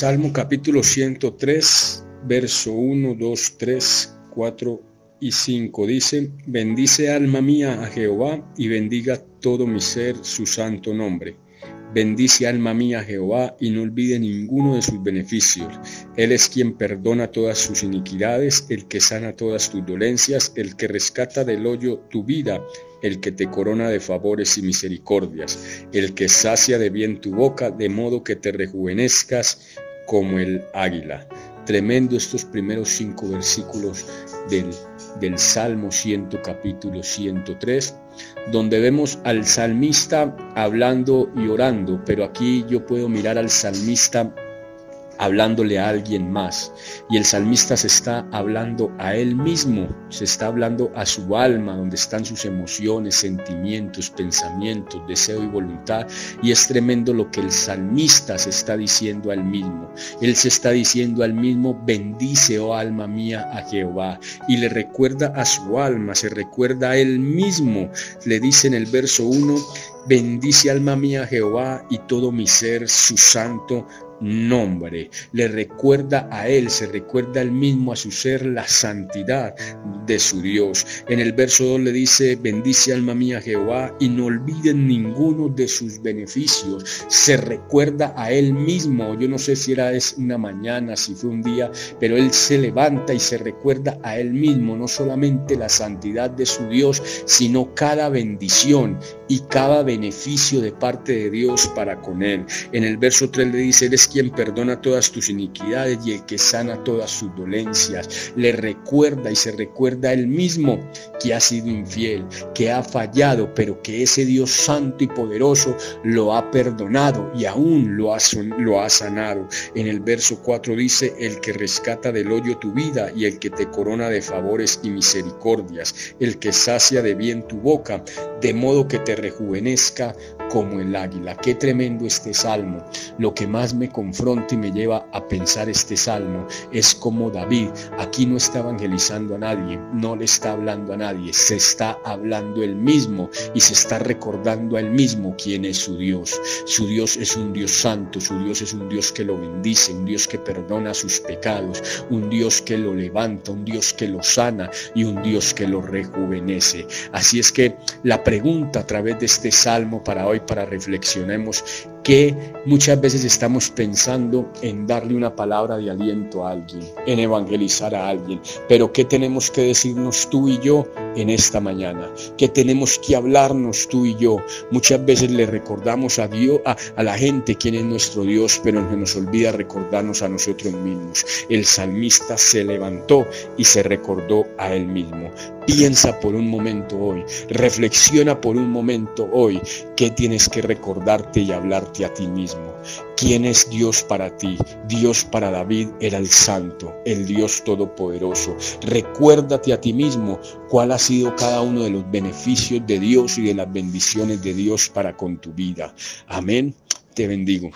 Salmo capítulo 103, verso 1, 2, 3, 4 y 5 dice, bendice alma mía a Jehová y bendiga todo mi ser su santo nombre. Bendice alma mía Jehová y no olvide ninguno de sus beneficios. Él es quien perdona todas sus iniquidades, el que sana todas tus dolencias, el que rescata del hoyo tu vida, el que te corona de favores y misericordias, el que sacia de bien tu boca, de modo que te rejuvenezcas como el águila. Tremendo estos primeros cinco versículos del, del Salmo 100 capítulo 103 donde vemos al salmista hablando y orando, pero aquí yo puedo mirar al salmista hablándole a alguien más. Y el salmista se está hablando a él mismo, se está hablando a su alma, donde están sus emociones, sentimientos, pensamientos, deseo y voluntad. Y es tremendo lo que el salmista se está diciendo al mismo. Él se está diciendo al mismo, bendice, oh alma mía, a Jehová. Y le recuerda a su alma, se recuerda a él mismo. Le dice en el verso 1, bendice alma mía Jehová y todo mi ser su santo nombre. Le recuerda a Él, se recuerda al mismo, a su ser, la santidad de su Dios. En el verso 2 le dice, bendice alma mía Jehová y no olviden ninguno de sus beneficios. Se recuerda a Él mismo. Yo no sé si era es una mañana, si fue un día, pero Él se levanta y se recuerda a Él mismo, no solamente la santidad de su Dios, sino cada bendición y cada beneficio de parte de Dios para con Él. En el verso 3 le dice, eres quien perdona todas tus iniquidades y el que sana todas sus dolencias. Le recuerda y se recuerda él mismo que ha sido infiel, que ha fallado, pero que ese Dios santo y poderoso lo ha perdonado y aún lo ha, lo ha sanado. En el verso 4 dice, el que rescata del hoyo tu vida y el que te corona de favores y misericordias, el que sacia de bien tu boca, de modo que te rejuvenezca como el águila. Qué tremendo este salmo. Lo que más me confronta y me lleva a pensar este salmo es como David aquí no está evangelizando a nadie, no le está hablando a nadie, se está hablando él mismo y se está recordando a él mismo quién es su Dios. Su Dios es un Dios santo, su Dios es un Dios que lo bendice, un Dios que perdona sus pecados, un Dios que lo levanta, un Dios que lo sana y un Dios que lo rejuvenece. Así es que la pregunta a través de este salmo para hoy para reflexionemos que muchas veces estamos pensando en darle una palabra de aliento a alguien, en evangelizar a alguien, pero ¿qué tenemos que decirnos tú y yo en esta mañana? ¿Qué tenemos que hablarnos tú y yo? Muchas veces le recordamos a Dios, a, la gente quién es nuestro Dios, pero se nos olvida recordarnos a nosotros mismos. El salmista se levantó y se recordó a él mismo. Piensa por un momento hoy, reflexiona por un momento hoy qué tienes que recordarte y hablarte a ti mismo. ¿Quién es Dios para ti? Dios para David era el santo, el Dios todopoderoso. Recuérdate a ti mismo cuál ha cada uno de los beneficios de Dios y de las bendiciones de Dios para con tu vida. Amén. Te bendigo.